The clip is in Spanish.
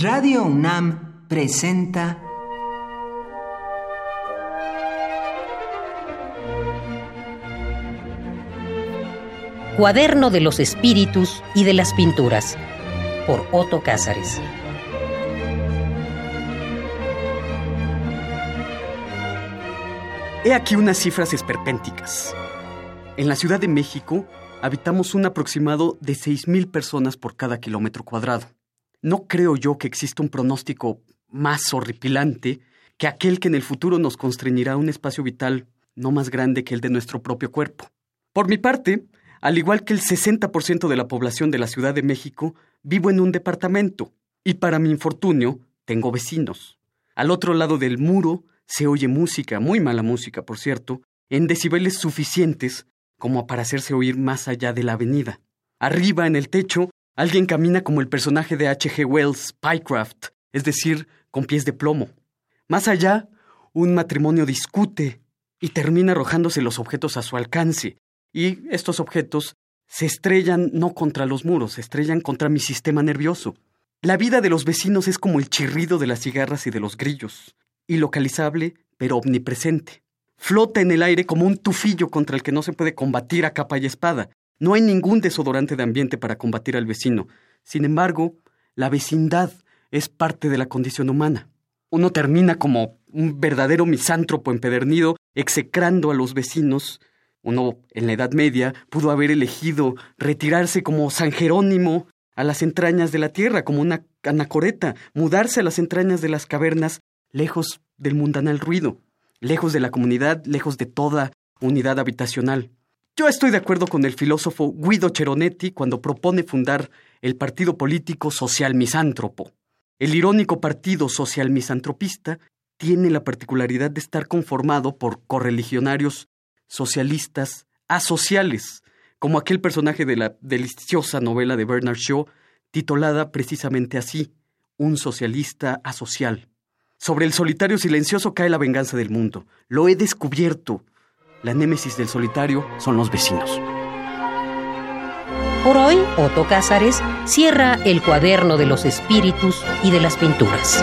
Radio UNAM presenta Cuaderno de los Espíritus y de las Pinturas por Otto Cázares. He aquí unas cifras esperpénticas. En la Ciudad de México habitamos un aproximado de 6.000 personas por cada kilómetro cuadrado. No creo yo que exista un pronóstico más horripilante que aquel que en el futuro nos constreñirá un espacio vital no más grande que el de nuestro propio cuerpo. Por mi parte, al igual que el 60% de la población de la Ciudad de México, vivo en un departamento y para mi infortunio tengo vecinos. Al otro lado del muro se oye música, muy mala música, por cierto, en decibeles suficientes como para hacerse oír más allá de la avenida. Arriba, en el techo, alguien camina como el personaje de H.G. Wells, Pycraft, es decir, con pies de plomo. Más allá, un matrimonio discute y termina arrojándose los objetos a su alcance, y estos objetos se estrellan no contra los muros, se estrellan contra mi sistema nervioso. La vida de los vecinos es como el chirrido de las cigarras y de los grillos, ilocalizable pero omnipresente. Flota en el aire como un tufillo contra el que no se puede combatir a capa y espada. No hay ningún desodorante de ambiente para combatir al vecino. Sin embargo, la vecindad es parte de la condición humana. Uno termina como un verdadero misántropo empedernido, execrando a los vecinos. Uno, en la Edad Media, pudo haber elegido retirarse como San Jerónimo a las entrañas de la tierra, como una anacoreta, mudarse a las entrañas de las cavernas, lejos del mundanal ruido lejos de la comunidad, lejos de toda unidad habitacional. Yo estoy de acuerdo con el filósofo Guido Cheronetti cuando propone fundar el Partido Político Social Misántropo. El irónico Partido Social Misantropista tiene la particularidad de estar conformado por correligionarios socialistas asociales, como aquel personaje de la deliciosa novela de Bernard Shaw, titulada precisamente así, Un socialista asocial. Sobre el solitario silencioso cae la venganza del mundo. Lo he descubierto. La némesis del solitario son los vecinos. Por hoy, Otto Cázares cierra el cuaderno de los espíritus y de las pinturas.